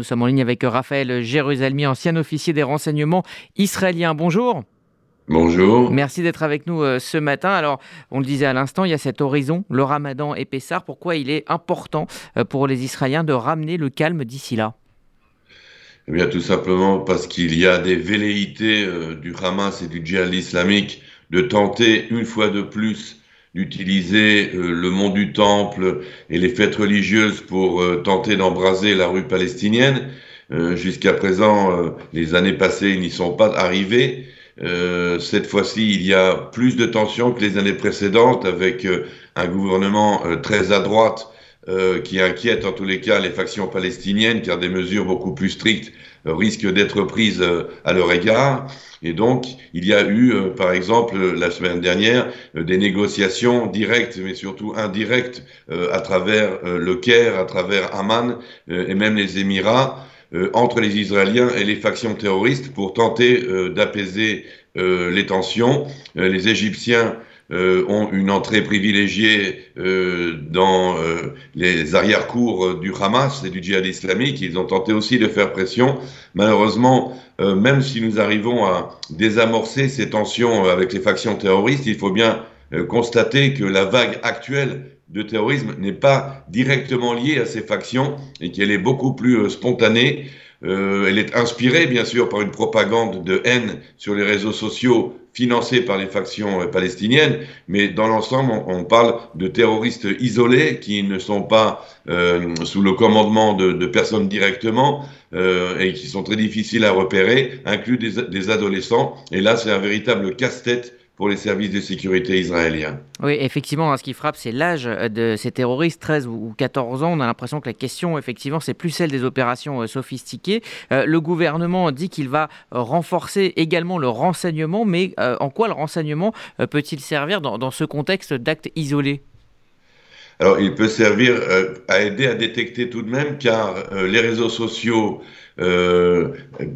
nous sommes en ligne avec Raphaël Jérusalemi, ancien officier des renseignements israéliens. Bonjour. Bonjour. Merci d'être avec nous euh, ce matin. Alors, on le disait à l'instant, il y a cet horizon, le ramadan et Pessar. Pourquoi il est important euh, pour les Israéliens de ramener le calme d'ici là? Eh bien, tout simplement parce qu'il y a des velléités euh, du Hamas et du djihad islamique de tenter une fois de plus d'utiliser le mont du Temple et les fêtes religieuses pour tenter d'embraser la rue palestinienne. Jusqu'à présent, les années passées, n'y sont pas arrivés. Euh, cette fois-ci, il y a plus de tensions que les années précédentes, avec euh, un gouvernement euh, très à droite qui inquiète en tous les cas les factions palestiniennes, car des mesures beaucoup plus strictes risquent d'être prises à leur égard. Et donc, il y a eu, par exemple, la semaine dernière, des négociations directes, mais surtout indirectes, à travers le Caire, à travers Amman et même les Émirats, euh, entre les Israéliens et les factions terroristes pour tenter euh, d'apaiser euh, les tensions. les Égyptiens ont une entrée privilégiée dans les arrière-cours du Hamas et du djihad islamique. Ils ont tenté aussi de faire pression. Malheureusement, même si nous arrivons à désamorcer ces tensions avec les factions terroristes, il faut bien constater que la vague actuelle de terrorisme n'est pas directement liée à ces factions et qu'elle est beaucoup plus euh, spontanée. Euh, elle est inspirée, bien sûr, par une propagande de haine sur les réseaux sociaux financée par les factions euh, palestiniennes, mais dans l'ensemble, on, parle de terroristes isolés qui ne sont pas sous le commandement de, personnes directement et qui sont très difficiles à repérer, inclus des, des adolescents. Et là, c'est un véritable casse-tête pour les services de sécurité israéliens. Oui, effectivement, hein, ce qui frappe, c'est l'âge euh, de ces terroristes, 13 ou 14 ans. On a l'impression que la question, effectivement, c'est plus celle des opérations euh, sophistiquées. Euh, le gouvernement dit qu'il va renforcer également le renseignement, mais en quoi le renseignement peut-il servir dans, ce contexte d'actes isolés? Alors, il peut servir à aider à détecter tout de même, car les réseaux sociaux euh,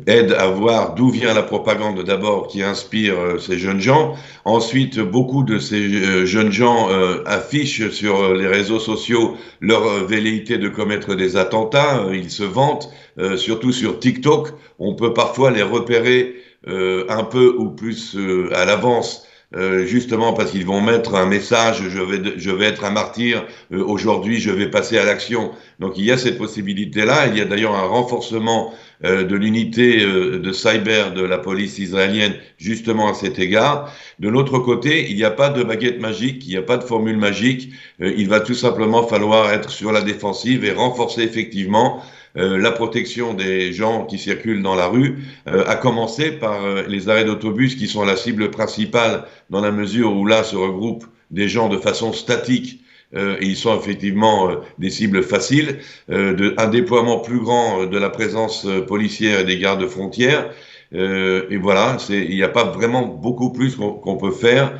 aide à voir d'où vient la propagande d'abord qui inspire euh, ces jeunes gens. Ensuite, beaucoup de ces euh, jeunes gens affichent sur les réseaux sociaux leur velléité de commettre des attentats. ils se vantent, surtout sur TikTok. On peut parfois les repérer un peu ou plus à l'avance euh, justement parce qu'ils vont mettre un message, je vais, je vais être un martyr, euh, aujourd'hui je vais passer à l'action. Donc il y a cette possibilité-là, il y a d'ailleurs un renforcement euh, de l'unité de cyber de la police israélienne justement à cet égard. De l'autre côté, il n'y a pas de baguette magique, il n'y a pas de formule magique, il va tout simplement falloir être sur la défensive et renforcer effectivement euh, la protection des gens qui circulent dans la rue, euh, à commencer par euh, les arrêts d'autobus qui sont la cible principale dans la mesure où là se regroupent des gens de façon statique et ils sont effectivement des cibles faciles, de, un déploiement plus grand de la présence policière et des gardes frontières. et voilà, il n'y a pas vraiment beaucoup plus qu'on peut faire,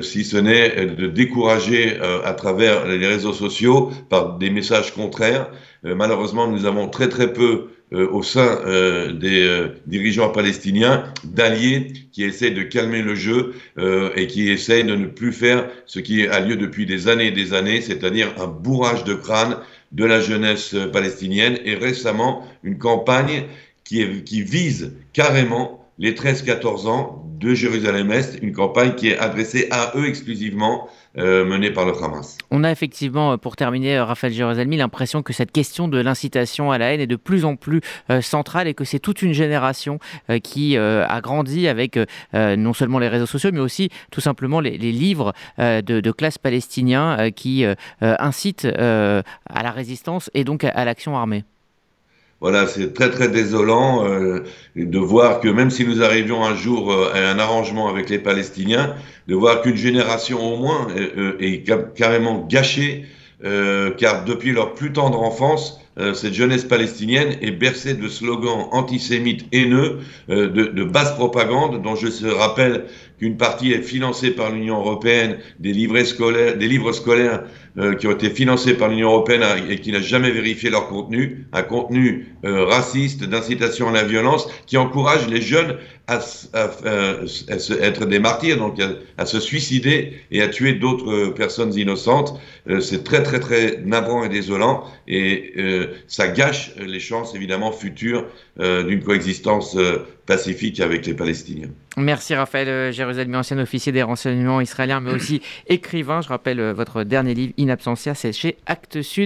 si ce n'est de décourager à travers les réseaux sociaux par des messages contraires euh, malheureusement, nous avons très très peu euh, au sein euh, des dirigeants palestiniens d'alliés qui essaient de calmer le jeu et qui essayent de ne plus faire ce qui a lieu depuis des années et des années, c'est-à-dire un bourrage de crâne de la jeunesse palestinienne. Et récemment une campagne qui, qui vise carrément les 13-14 ans de Jérusalem-Est, une campagne qui est adressée à eux exclusivement, euh, menée par le Hamas. On a effectivement, euh, pour terminer, euh, Raphaël Jérusalemi, l'impression que cette question de l'incitation à la haine est de plus en plus centrale et que c'est toute une génération qui a grandi avec non seulement les réseaux sociaux, mais aussi tout simplement les, livres de, de, classe palestiniens qui incitent à la résistance et donc à l'action armée. Voilà, c'est très très désolant euh, de voir que même si nous arrivions un jour euh, à un arrangement avec les Palestiniens, de voir qu'une génération au moins euh, est, carrément gâchée, car depuis leur plus tendre enfance, cette jeunesse palestinienne est bercée de slogans antisémites haineux, de, de basse propagande, dont je se rappelle qu'une partie est financée par l'Union européenne, des, scolaires, des livres scolaires euh, qui ont été financés par l'Union européenne et qui n'a jamais vérifié leur contenu, un contenu euh, raciste, d'incitation à la violence, qui encourage les jeunes à, à, être des martyrs, donc à, se suicider et à tuer d'autres personnes innocentes. C'est très très très navrant et désolant et ça gâche les chances évidemment futures d'une coexistence pacifique avec les Palestiniens. Merci Raphaël euh, Jérusalem, ancien officier des renseignements israéliens, mais aussi écrivain. Je rappelle euh, votre dernier livre, In Absentia, c'est chez Actes Sud.